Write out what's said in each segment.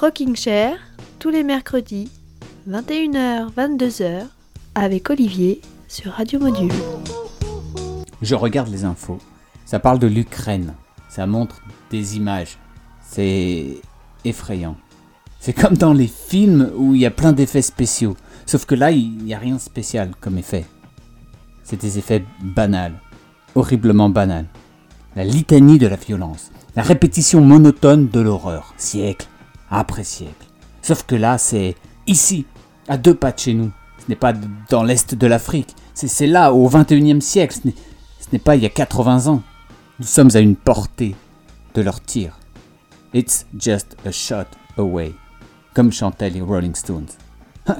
Rocking Chair, tous les mercredis, 21h, 22h, avec Olivier sur Radio Module. Je regarde les infos. Ça parle de l'Ukraine. Ça montre des images. C'est effrayant. C'est comme dans les films où il y a plein d'effets spéciaux. Sauf que là, il n'y a rien de spécial comme effet. C'est des effets banals. Horriblement banals. La litanie de la violence. La répétition monotone de l'horreur. Siècle après siècle. Sauf que là, c'est ici, à deux pas de chez nous. Ce n'est pas dans l'est de l'Afrique. C'est là, au 21e siècle. Ce n'est pas il y a 80 ans. Nous sommes à une portée de leur tir. It's just a shot away, comme chantaient les Rolling Stones.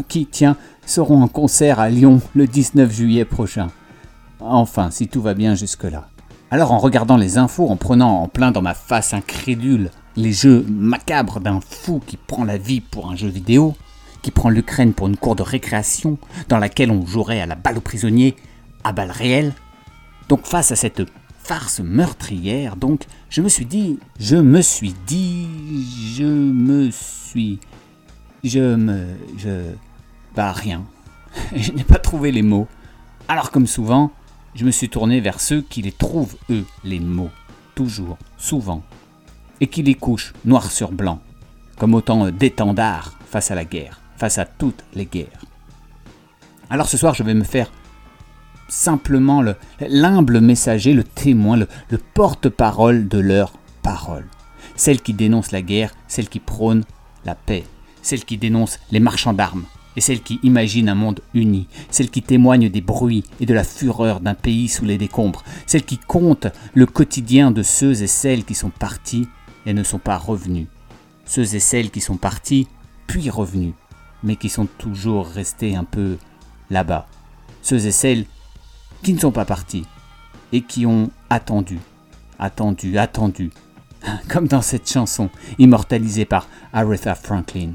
Qui, tiens, seront en concert à Lyon le 19 juillet prochain. Enfin, si tout va bien jusque-là. Alors en regardant les infos, en prenant en plein dans ma face incrédule les jeux macabres d'un fou qui prend la vie pour un jeu vidéo, qui prend l'Ukraine pour une cour de récréation dans laquelle on jouerait à la balle aux prisonniers, à balles réelles. Donc face à cette farce meurtrière, donc je me suis dit, je me suis dit, je me suis, je me, je, bah rien. je n'ai pas trouvé les mots. Alors comme souvent, je me suis tourné vers ceux qui les trouvent eux les mots, toujours, souvent, et qui les couchent noir sur blanc, comme autant d'étendards face à la guerre, face à toutes les guerres. Alors ce soir, je vais me faire simplement l'humble messager, le témoin, le, le porte-parole de leur parole. Celle qui dénonce la guerre, celle qui prône la paix, celle qui dénonce les marchands d'armes, et celle qui imagine un monde uni, celle qui témoigne des bruits et de la fureur d'un pays sous les décombres, celle qui compte le quotidien de ceux et celles qui sont partis et ne sont pas revenus. Ceux et celles qui sont partis, puis revenus, mais qui sont toujours restés un peu là-bas. Ceux et celles qui ne sont pas partis et qui ont attendu, attendu, attendu, comme dans cette chanson immortalisée par Aretha Franklin.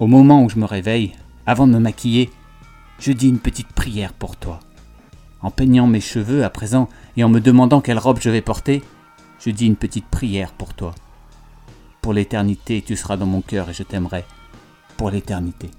Au moment où je me réveille, avant de me maquiller, je dis une petite prière pour toi. En peignant mes cheveux à présent et en me demandant quelle robe je vais porter, je dis une petite prière pour toi. Pour l'éternité, tu seras dans mon cœur et je t'aimerai. Pour l'éternité.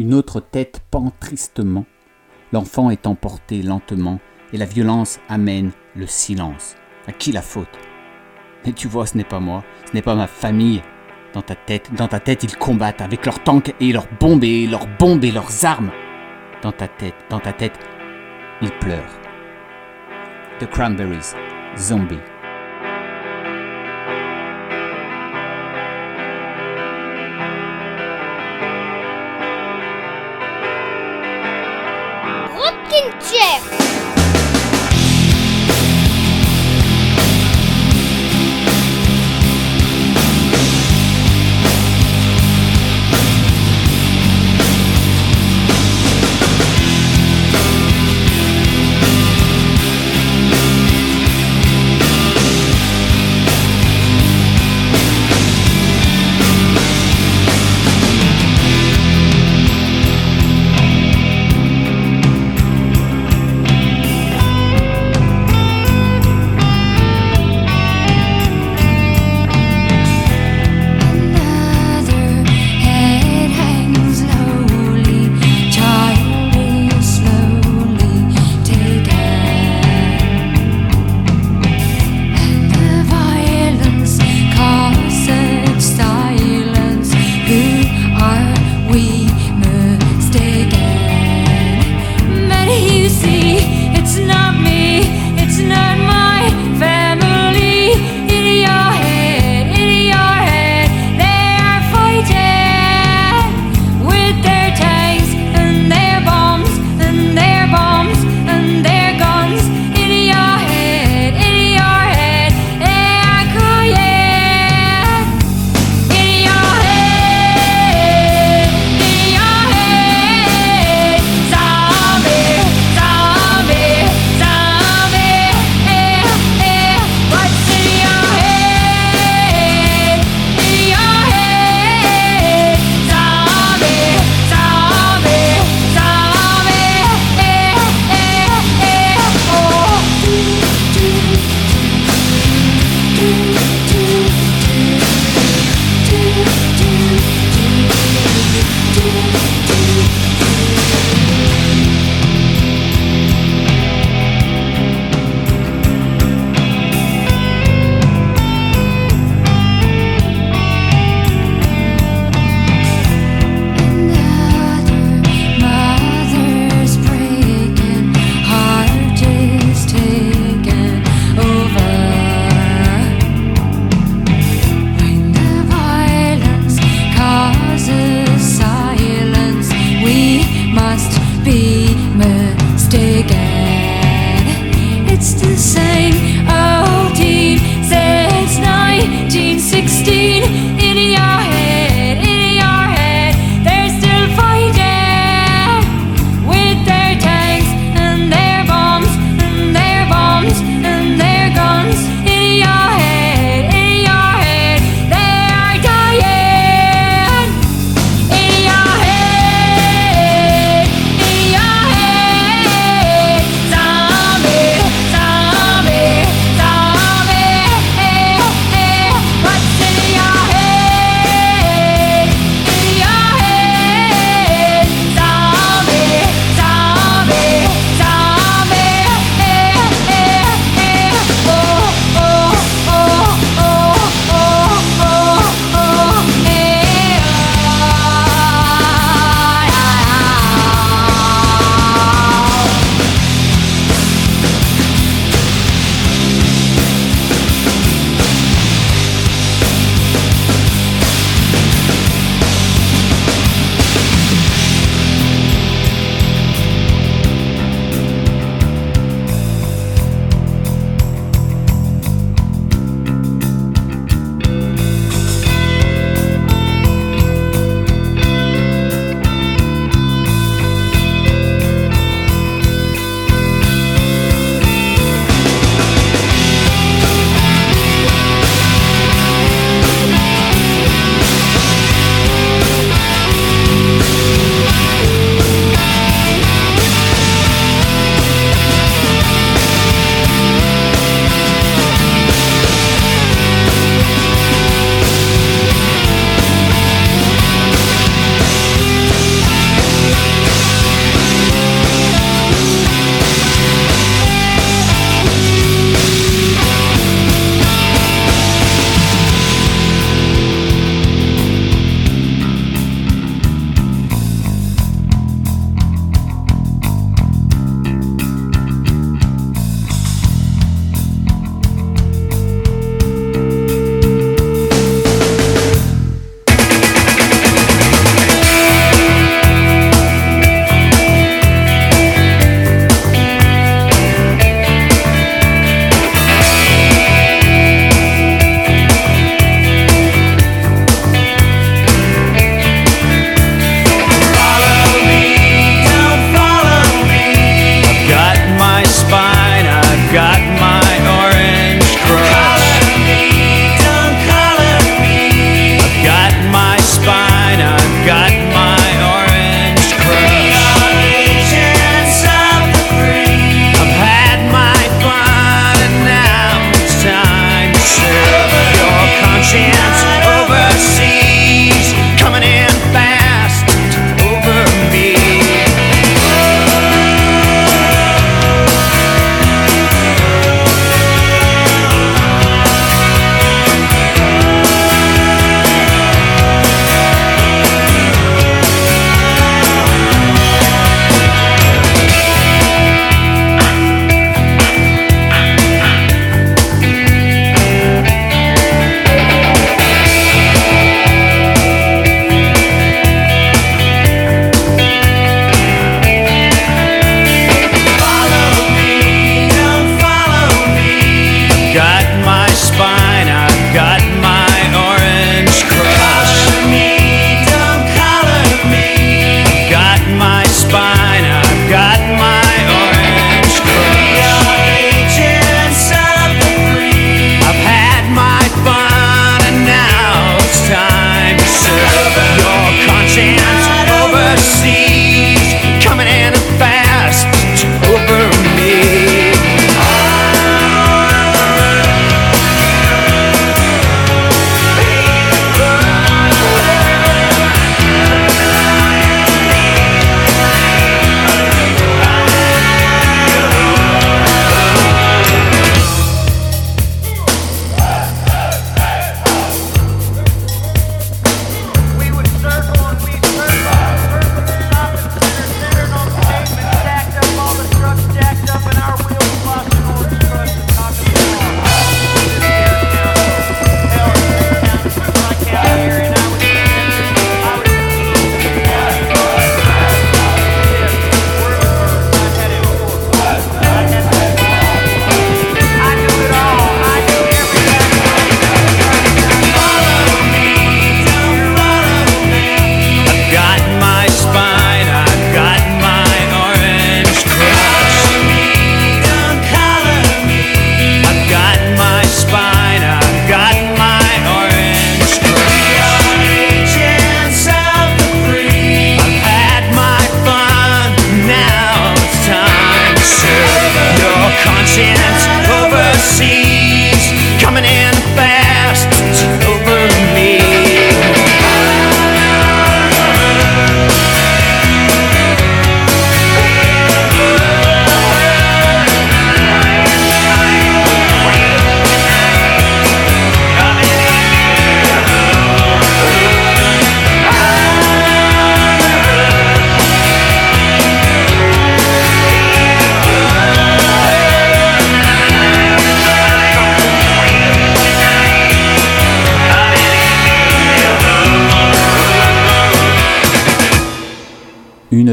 Une autre tête pend tristement. L'enfant est emporté lentement et la violence amène le silence. À qui la faute? Mais tu vois, ce n'est pas moi, ce n'est pas ma famille. Dans ta tête, dans ta tête, ils combattent avec leurs tanks et leurs bombes et leurs bombes et leurs armes. Dans ta tête, dans ta tête, ils pleurent. The Cranberries, Zombie.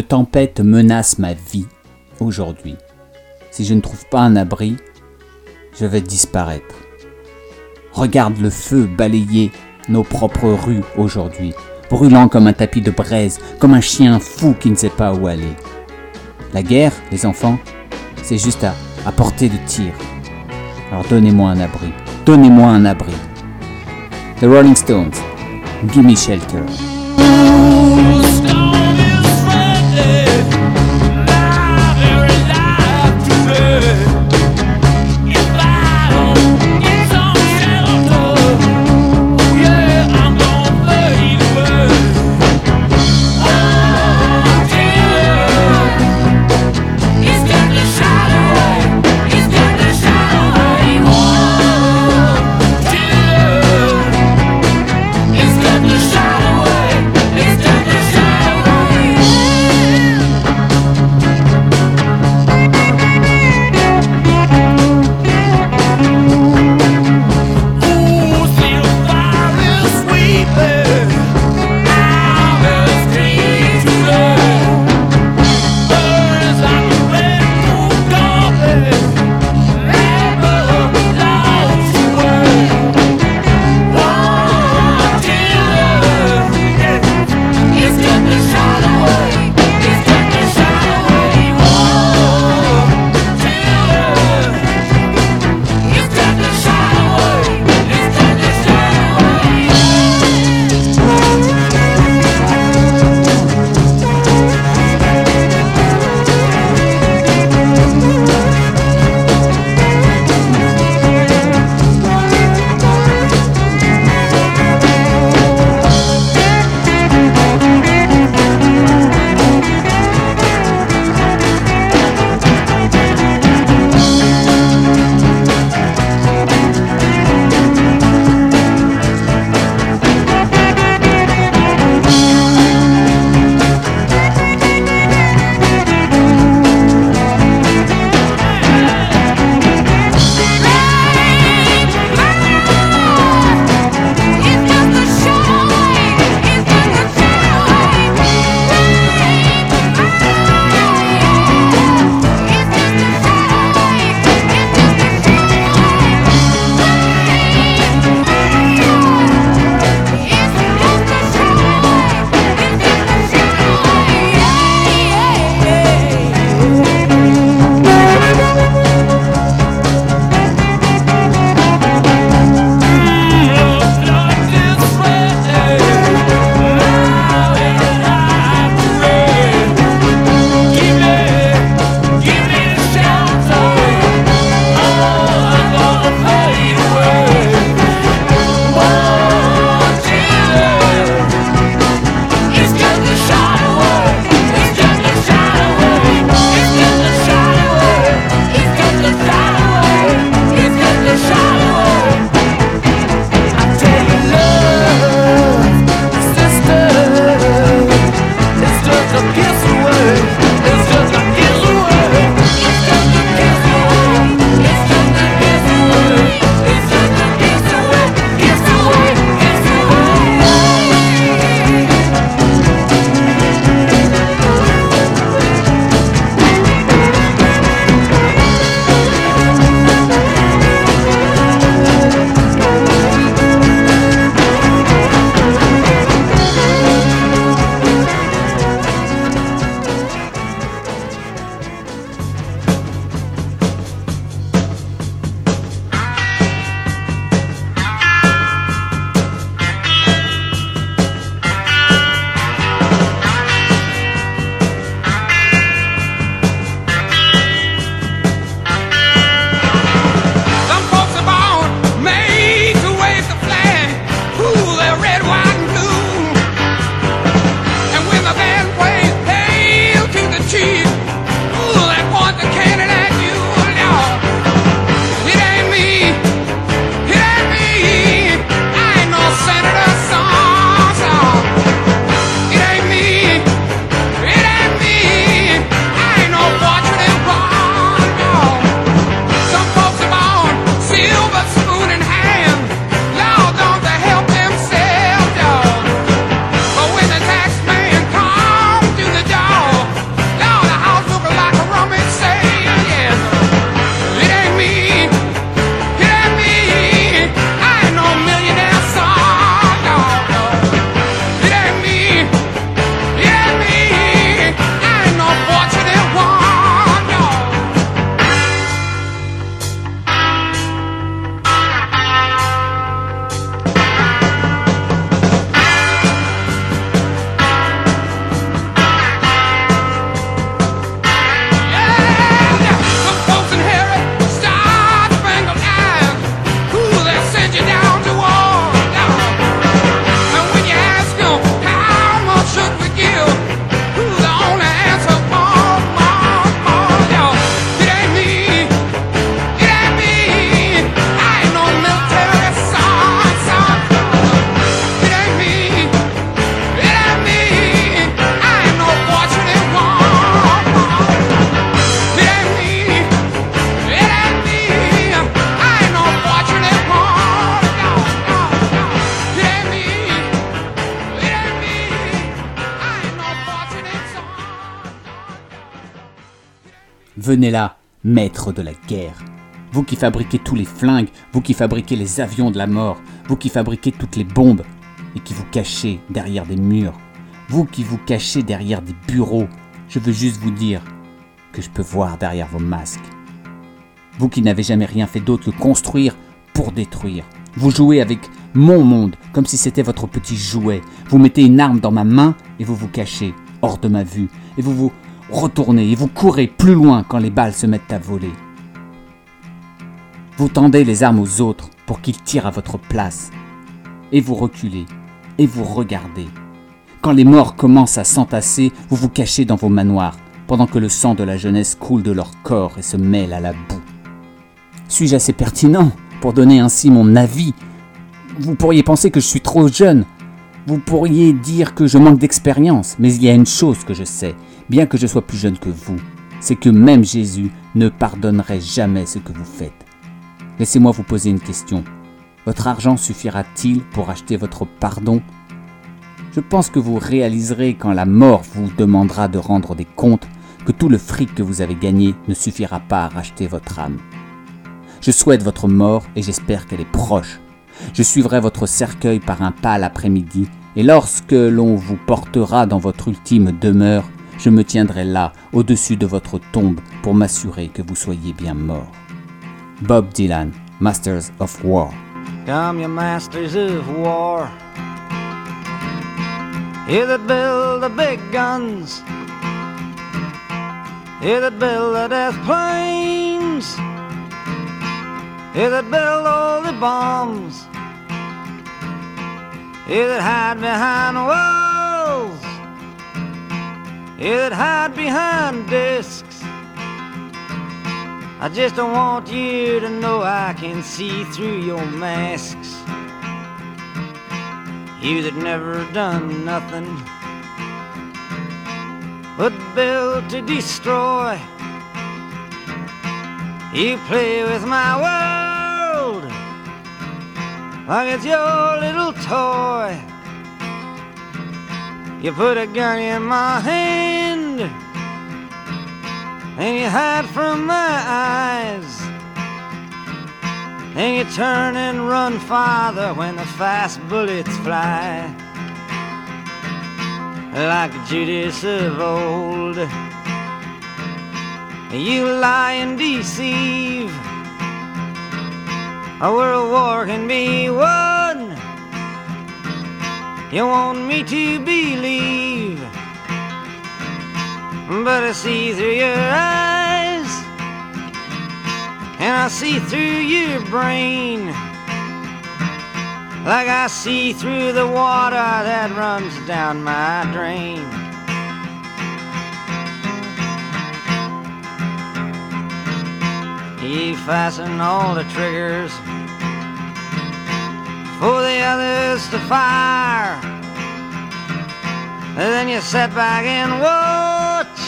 Tempête menace ma vie aujourd'hui, si je ne trouve pas un abri, je vais disparaître. Regarde le feu balayer nos propres rues aujourd'hui, brûlant comme un tapis de braise, comme un chien fou qui ne sait pas où aller. La guerre, les enfants, c'est juste à, à portée de tir. Alors donnez-moi un abri, donnez-moi un abri. The Rolling Stones, Give Me Shelter. Venez là, maître de la guerre. Vous qui fabriquez tous les flingues, vous qui fabriquez les avions de la mort, vous qui fabriquez toutes les bombes, et qui vous cachez derrière des murs, vous qui vous cachez derrière des bureaux, je veux juste vous dire que je peux voir derrière vos masques. Vous qui n'avez jamais rien fait d'autre que construire pour détruire. Vous jouez avec mon monde comme si c'était votre petit jouet. Vous mettez une arme dans ma main et vous vous cachez hors de ma vue. Et vous vous retournez et vous courez plus loin quand les balles se mettent à voler. Vous tendez les armes aux autres pour qu'ils tirent à votre place. Et vous reculez et vous regardez. Quand les morts commencent à s'entasser, vous vous cachez dans vos manoirs, pendant que le sang de la jeunesse coule de leur corps et se mêle à la boue. Suis-je assez pertinent pour donner ainsi mon avis? Vous pourriez penser que je suis trop jeune. Vous pourriez dire que je manque d'expérience, mais il y a une chose que je sais, bien que je sois plus jeune que vous, c'est que même Jésus ne pardonnerait jamais ce que vous faites. Laissez-moi vous poser une question. Votre argent suffira-t-il pour acheter votre pardon? Je pense que vous réaliserez quand la mort vous demandera de rendre des comptes que tout le fric que vous avez gagné ne suffira pas à racheter votre âme. Je souhaite votre mort et j'espère qu'elle est proche. Je suivrai votre cercueil par un pâle après-midi, et lorsque l'on vous portera dans votre ultime demeure, je me tiendrai là, au-dessus de votre tombe, pour m'assurer que vous soyez bien mort. Bob Dylan, Masters of War. Come, you masters of war. That build the big guns. That build the death planes. That build all the bombs. You that hide behind walls. You that hide behind discs. I just don't want you to know I can see through your masks. You that never done nothing but build to destroy. You play with my world like it's your little toy. You put a gun in my hand and you hide from my eyes. And you turn and run farther when the fast bullets fly. Like Judas of old, you lie and deceive. A world war can be won. You want me to believe but I see through your eyes, and I see through your brain, like I see through the water that runs down my drain. You fasten all the triggers for the others to fire. And then you sit back and watch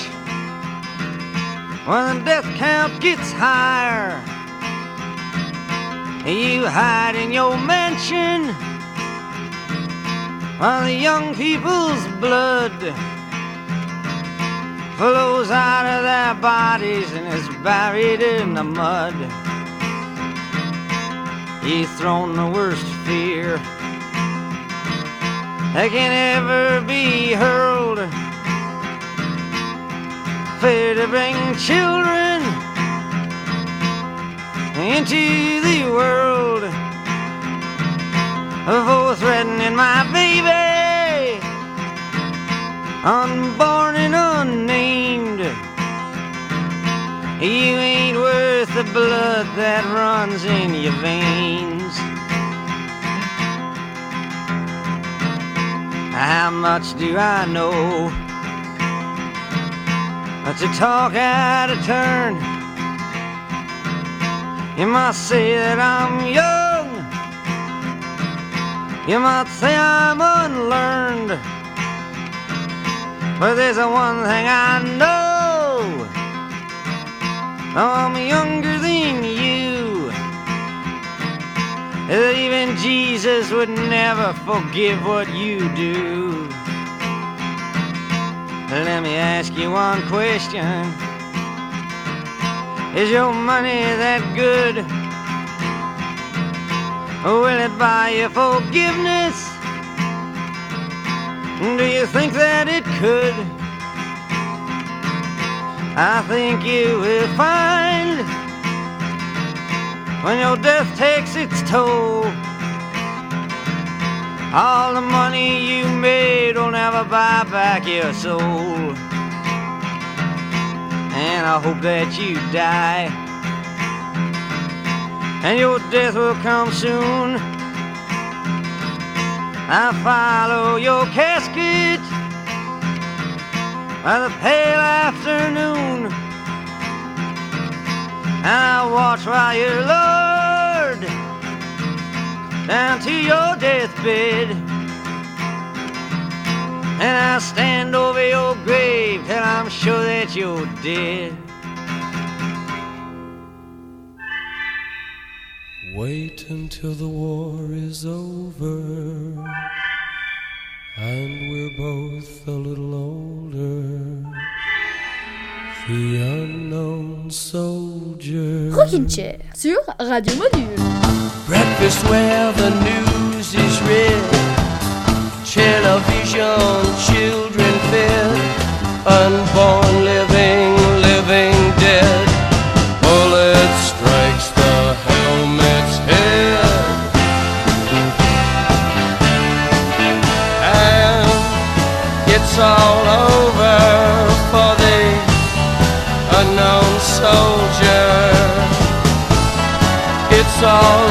when the death count gets higher. You hide in your mansion while the young people's blood flows out of their bodies and is buried in the mud. You've thrown the worst fear that can ever be hurled. Fear to bring children into the world. For threatening my baby, unborn and unnamed. You ain't worth the blood that runs in your veins. How much do I know? But to talk out of turn. You might say that I'm young. You might say I'm unlearned. But there's a one thing I know. I'm younger than you. That even Jesus would never forgive what you do. Let me ask you one question. Is your money that good? Will it buy you forgiveness? Do you think that it could? I think you will find when your death takes its toll. All the money you made will never buy back your soul. And I hope that you die. And your death will come soon. I follow your casket by the pale afternoon. And I watch while you're lowered down to your deathbed. And I stand over your grave till I'm sure that you're dead. Wait until the war is over and we're both a little older. The unknown soldier. Rockin' sur Radio Module. Breakfast where the news is read. Television, children fed. Unborn, living, living dead. Bullet strikes the helmet's head. And it's all It's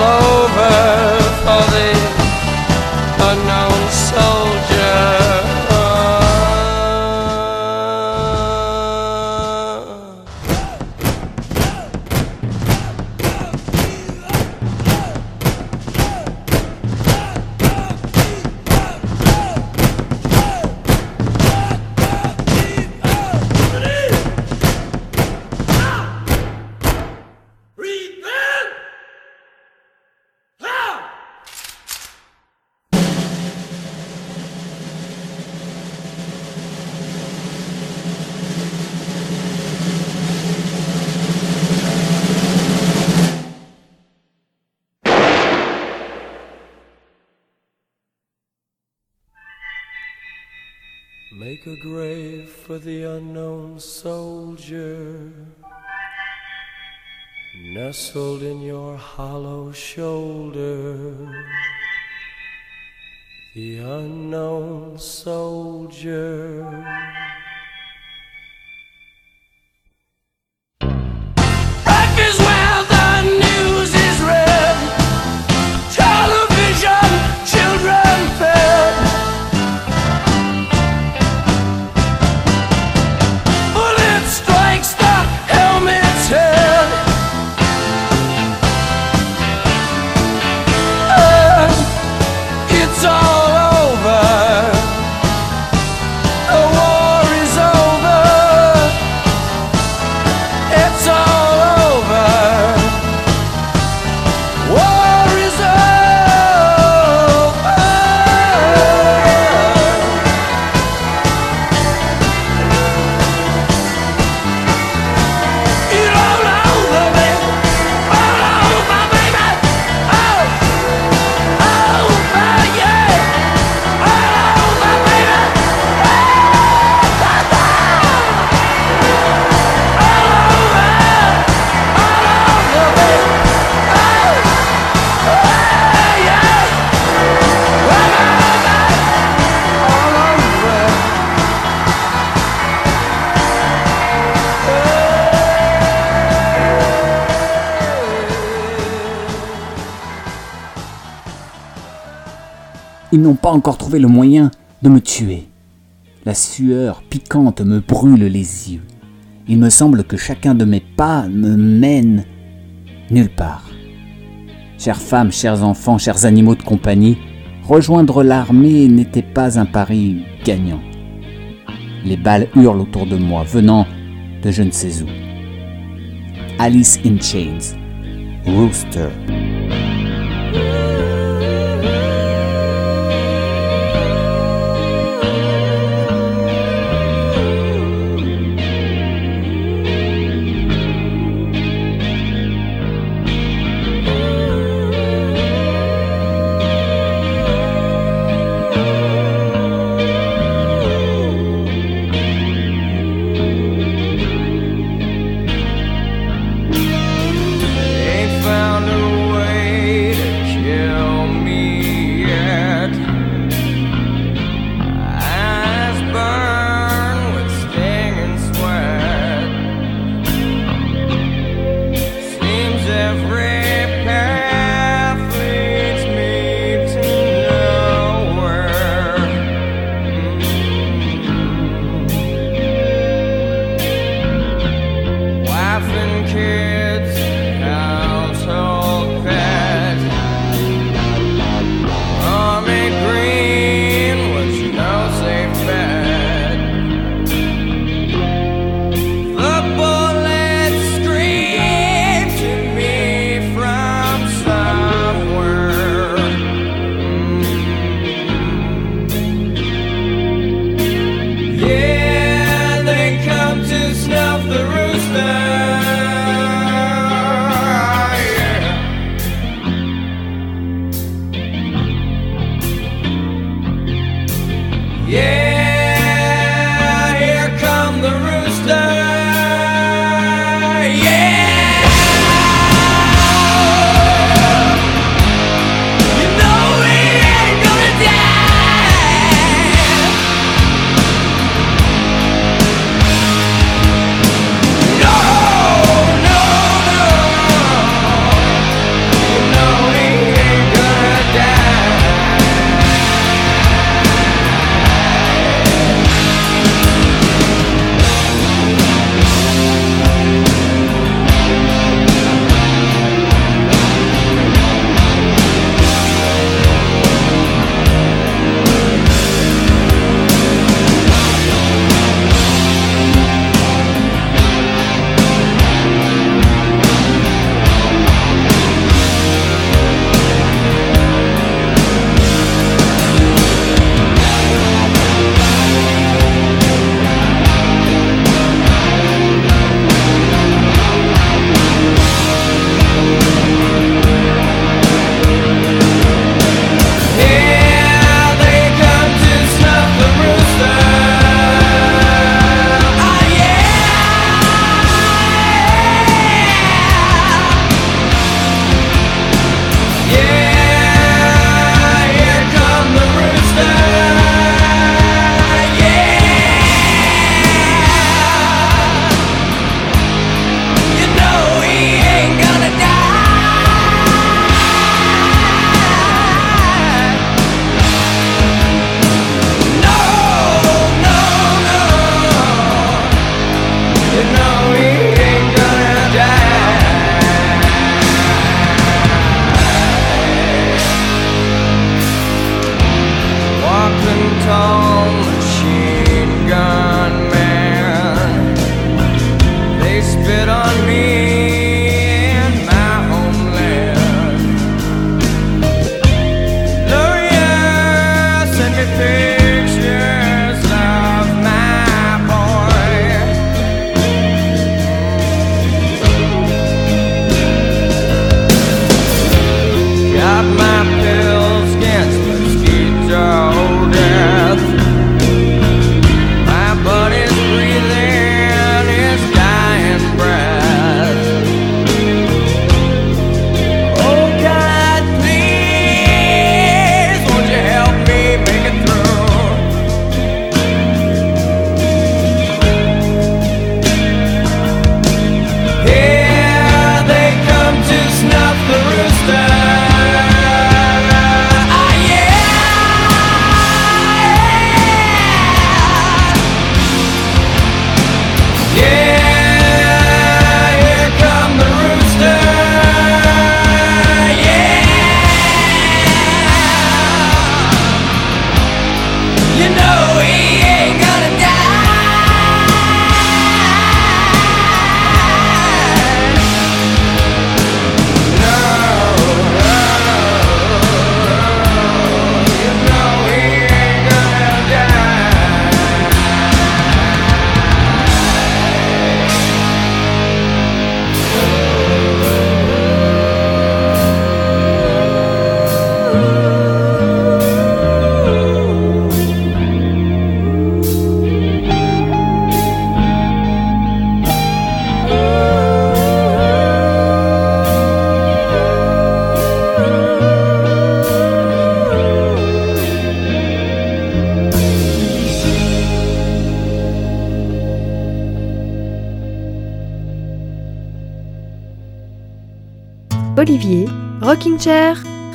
a grave for the unknown soldier, nestled in your hollow shoulder. The unknown soldier. N'ont pas encore trouvé le moyen de me tuer. La sueur piquante me brûle les yeux. Il me semble que chacun de mes pas me mène nulle part. Chères femmes, chers enfants, chers animaux de compagnie, rejoindre l'armée n'était pas un pari gagnant. Les balles hurlent autour de moi, venant de je ne sais où. Alice in Chains, Rooster.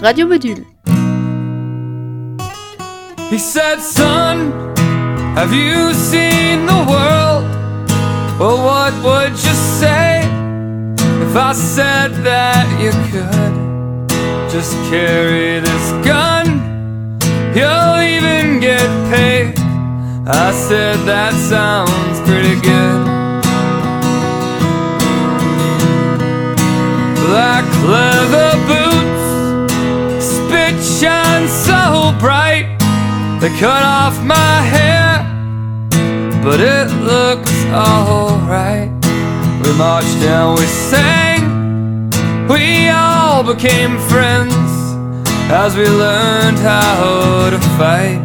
Radio Module. He said, Son, have you seen the world? Well, what would you say if I said that you could just carry this gun? You'll even get paid. I said, That sounds pretty good. Black leather They cut off my hair, but it looks alright. We marched and we sang, we all became friends as we learned how to fight.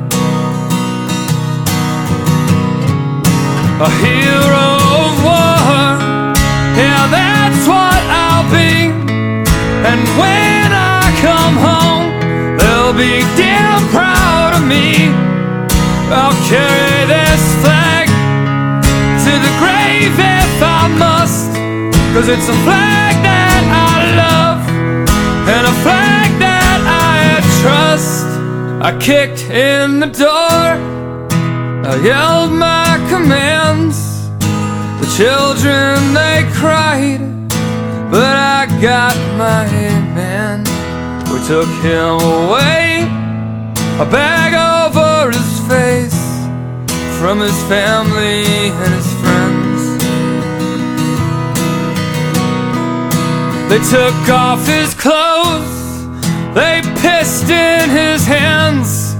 A hero of war, yeah, that's what I'll be. And when I come home, they'll be me. I'll carry this flag to the grave if I must. Cause it's a flag that I love and a flag that I trust. I kicked in the door, I yelled my commands. The children they cried, but I got my man. We took him away, a bag over his face, from his family and his friends. They took off his clothes, they pissed in his hands.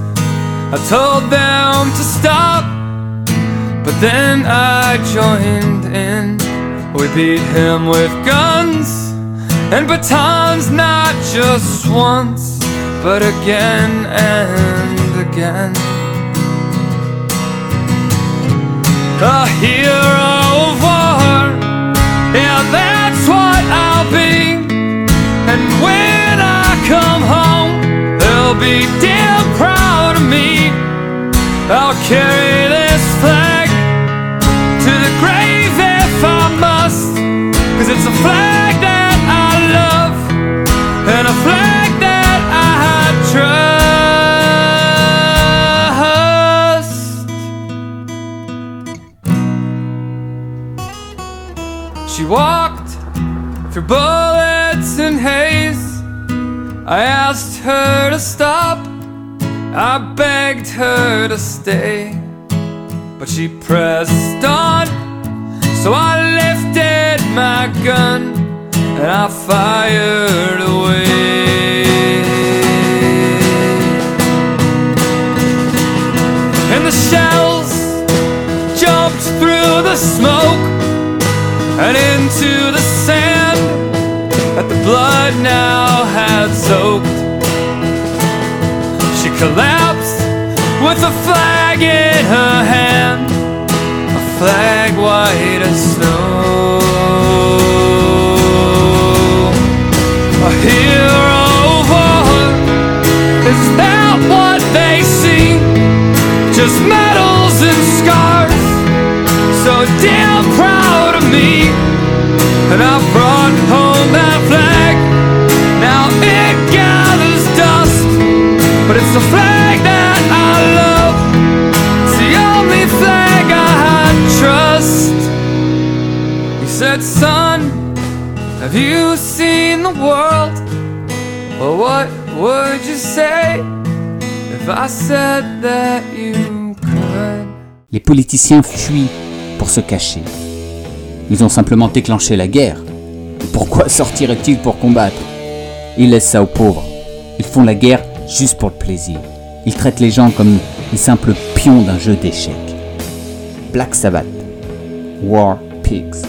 I told them to stop, but then I joined in. We beat him with guns and batons, not just once, but again and again. A hero of war, yeah, that's what I'll be. And when I come home, they'll be damn proud of me. I'll carry this flag to the grave if I must. Cause it's a flag that I love and a flag She walked through bullets and haze. I asked her to stop. I begged her to stay, but she pressed on. So I lifted my gun and I fired away. And the shells jumped through the smoke and into the sand that the blood now had soaked. She collapsed with a flag in her hand, a flag white as snow. A hero is that what they see? Just medals and scars, so damn proud He said, Son, have you seen the world? Well, what would you say if I said that you? Les politiciens fuient pour se cacher. Ils ont simplement déclenché la guerre. Pourquoi sortiraient-ils pour combattre? Ils laissent ça aux pauvres. Ils font la guerre juste pour le plaisir. Ils traitent les gens comme les simples pions d'un jeu d'échecs. Black Sabbath. War Pigs.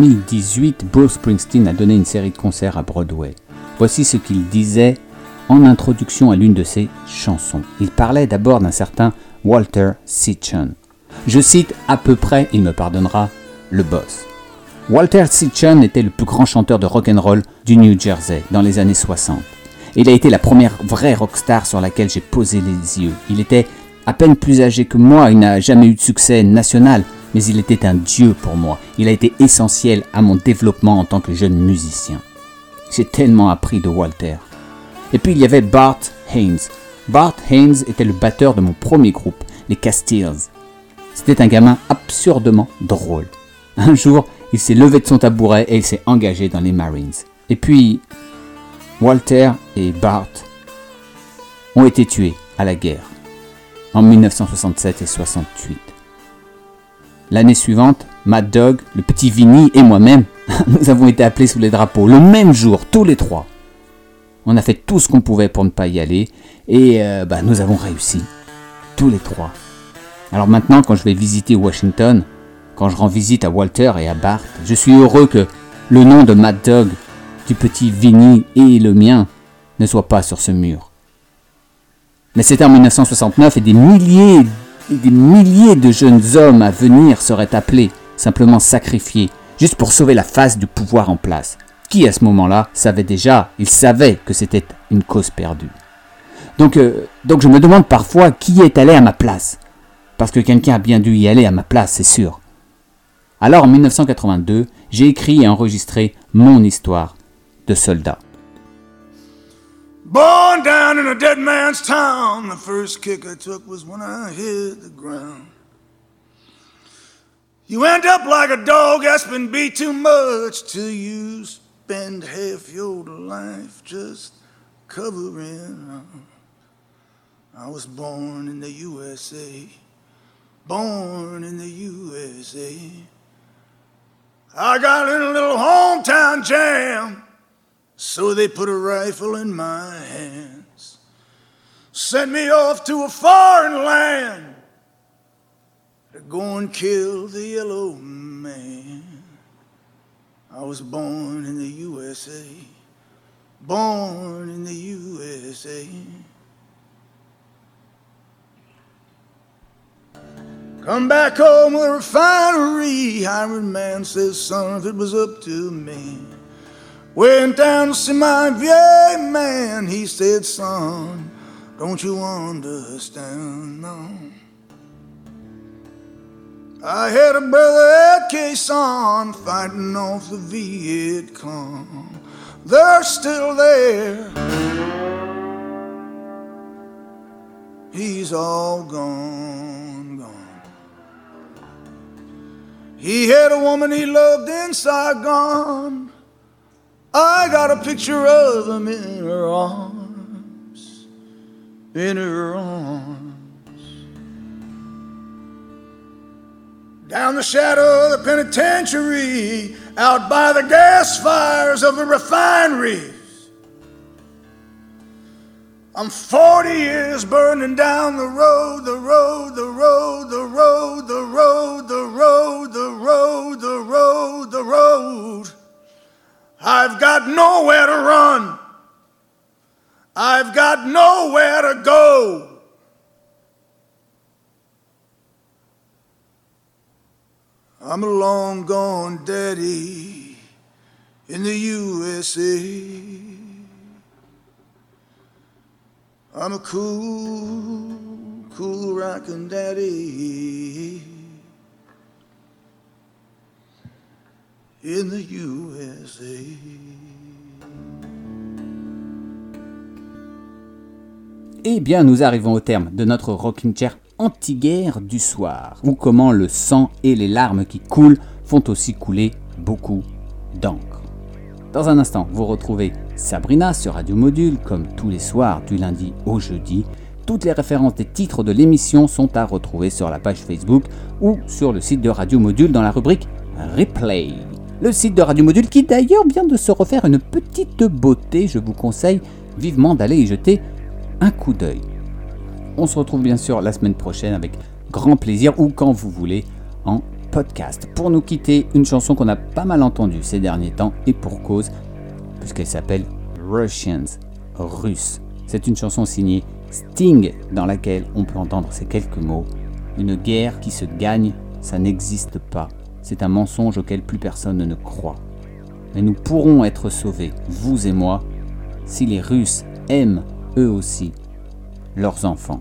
2018, Bruce Springsteen a donné une série de concerts à Broadway. Voici ce qu'il disait en introduction à l'une de ses chansons. Il parlait d'abord d'un certain Walter Sitchin. Je cite à peu près, il me pardonnera, le boss. Walter Sitchin était le plus grand chanteur de rock and roll du New Jersey dans les années 60. Il a été la première vraie rockstar sur laquelle j'ai posé les yeux. Il était à peine plus âgé que moi, il n'a jamais eu de succès national, mais il était un dieu pour moi. Il a été essentiel à mon développement en tant que jeune musicien. J'ai tellement appris de Walter. Et puis il y avait Bart Haynes. Bart Haynes était le batteur de mon premier groupe, les Castiles. C'était un gamin absurdement drôle. Un jour, il s'est levé de son tabouret et il s'est engagé dans les Marines. Et puis, Walter et Bart ont été tués à la guerre en 1967 et 68. L'année suivante, Mad Dog, le petit Vinny et moi-même, nous avons été appelés sous les drapeaux le même jour, tous les trois. On a fait tout ce qu'on pouvait pour ne pas y aller et euh, bah, nous avons réussi, tous les trois. Alors maintenant, quand je vais visiter Washington, quand je rends visite à Walter et à Bart, je suis heureux que le nom de Mad Dog, du petit Vinny et le mien ne soit pas sur ce mur. Mais c'était en 1969 et des milliers des milliers de jeunes hommes à venir seraient appelés, simplement sacrifiés, juste pour sauver la face du pouvoir en place. Qui à ce moment-là savait déjà, il savait que c'était une cause perdue. Donc, euh, donc je me demande parfois qui est allé à ma place. Parce que quelqu'un a bien dû y aller à ma place, c'est sûr. Alors en 1982, j'ai écrit et enregistré mon histoire de soldat. Born down in a dead man's town, the first kick I took was when I hit the ground. You end up like a dog that's been beat too much till you spend half your life just covering. I was born in the USA, born in the USA. I got in a little hometown jam. So they put a rifle in my hands, sent me off to a foreign land to go and kill the yellow man. I was born in the USA, born in the USA. Come back home with a refinery. Hiring man says, son, if it was up to me. Went down to see my VA man. He said, son, don't you understand? No. I had a brother at Khe Sanh fighting off the Viet Cong. They're still there. He's all gone, gone. He had a woman he loved in Saigon. I got a picture of him in her arms, in her arms. Down the shadow of the penitentiary, out by the gas fires of the refineries. I'm 40 years burning down the road, the road, the road, the road, the road, the road, the road, the road, the road. I've got nowhere to run. I've got nowhere to go. I'm a long gone daddy in the USA. I'm a cool, cool rockin' daddy in the USA. Eh bien, nous arrivons au terme de notre rocking chair anti-guerre du soir, ou comment le sang et les larmes qui coulent font aussi couler beaucoup d'encre. Dans un instant, vous retrouvez Sabrina sur Radio Module, comme tous les soirs du lundi au jeudi. Toutes les références des titres de l'émission sont à retrouver sur la page Facebook ou sur le site de Radio Module dans la rubrique Replay. Le site de Radio Module qui d'ailleurs vient de se refaire une petite beauté, je vous conseille vivement d'aller y jeter un coup d'œil. On se retrouve bien sûr la semaine prochaine avec grand plaisir ou quand vous voulez en podcast. Pour nous quitter, une chanson qu'on a pas mal entendue ces derniers temps et pour cause, puisqu'elle s'appelle Russians, russe. C'est une chanson signée Sting dans laquelle on peut entendre ces quelques mots. Une guerre qui se gagne, ça n'existe pas. C'est un mensonge auquel plus personne ne croit. Mais nous pourrons être sauvés, vous et moi, si les Russes aiment eux aussi leurs enfants.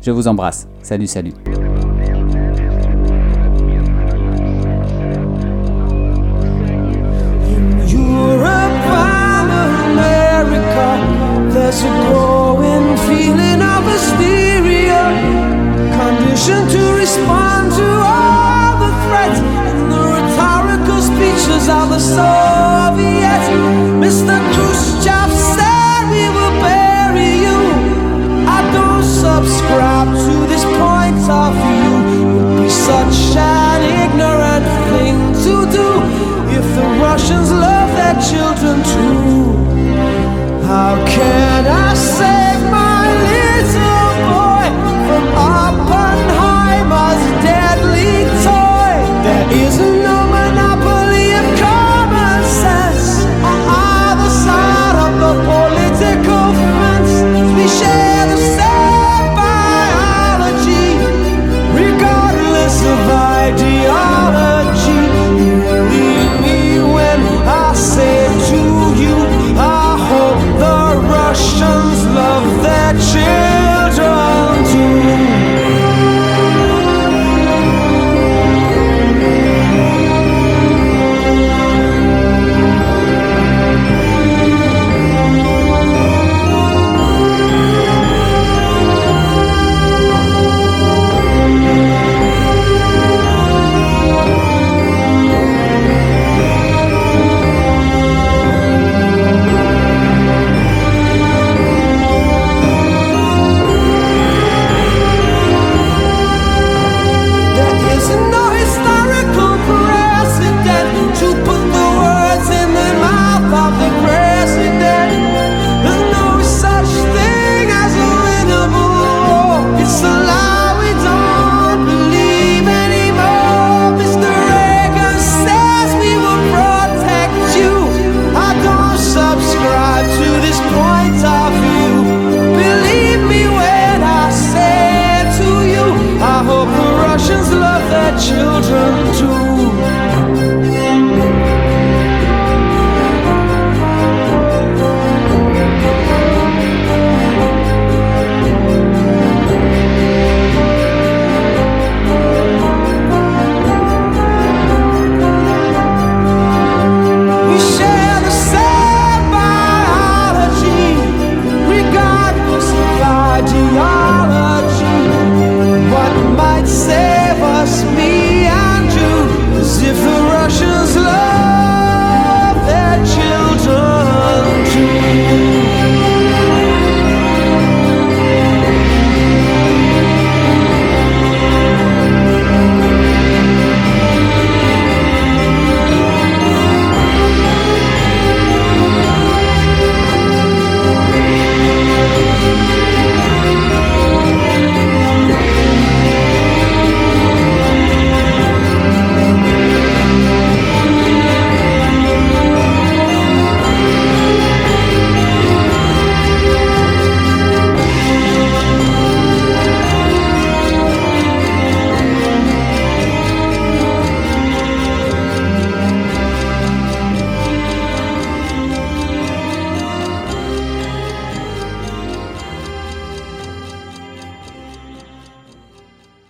Je vous embrasse. Salut, salut.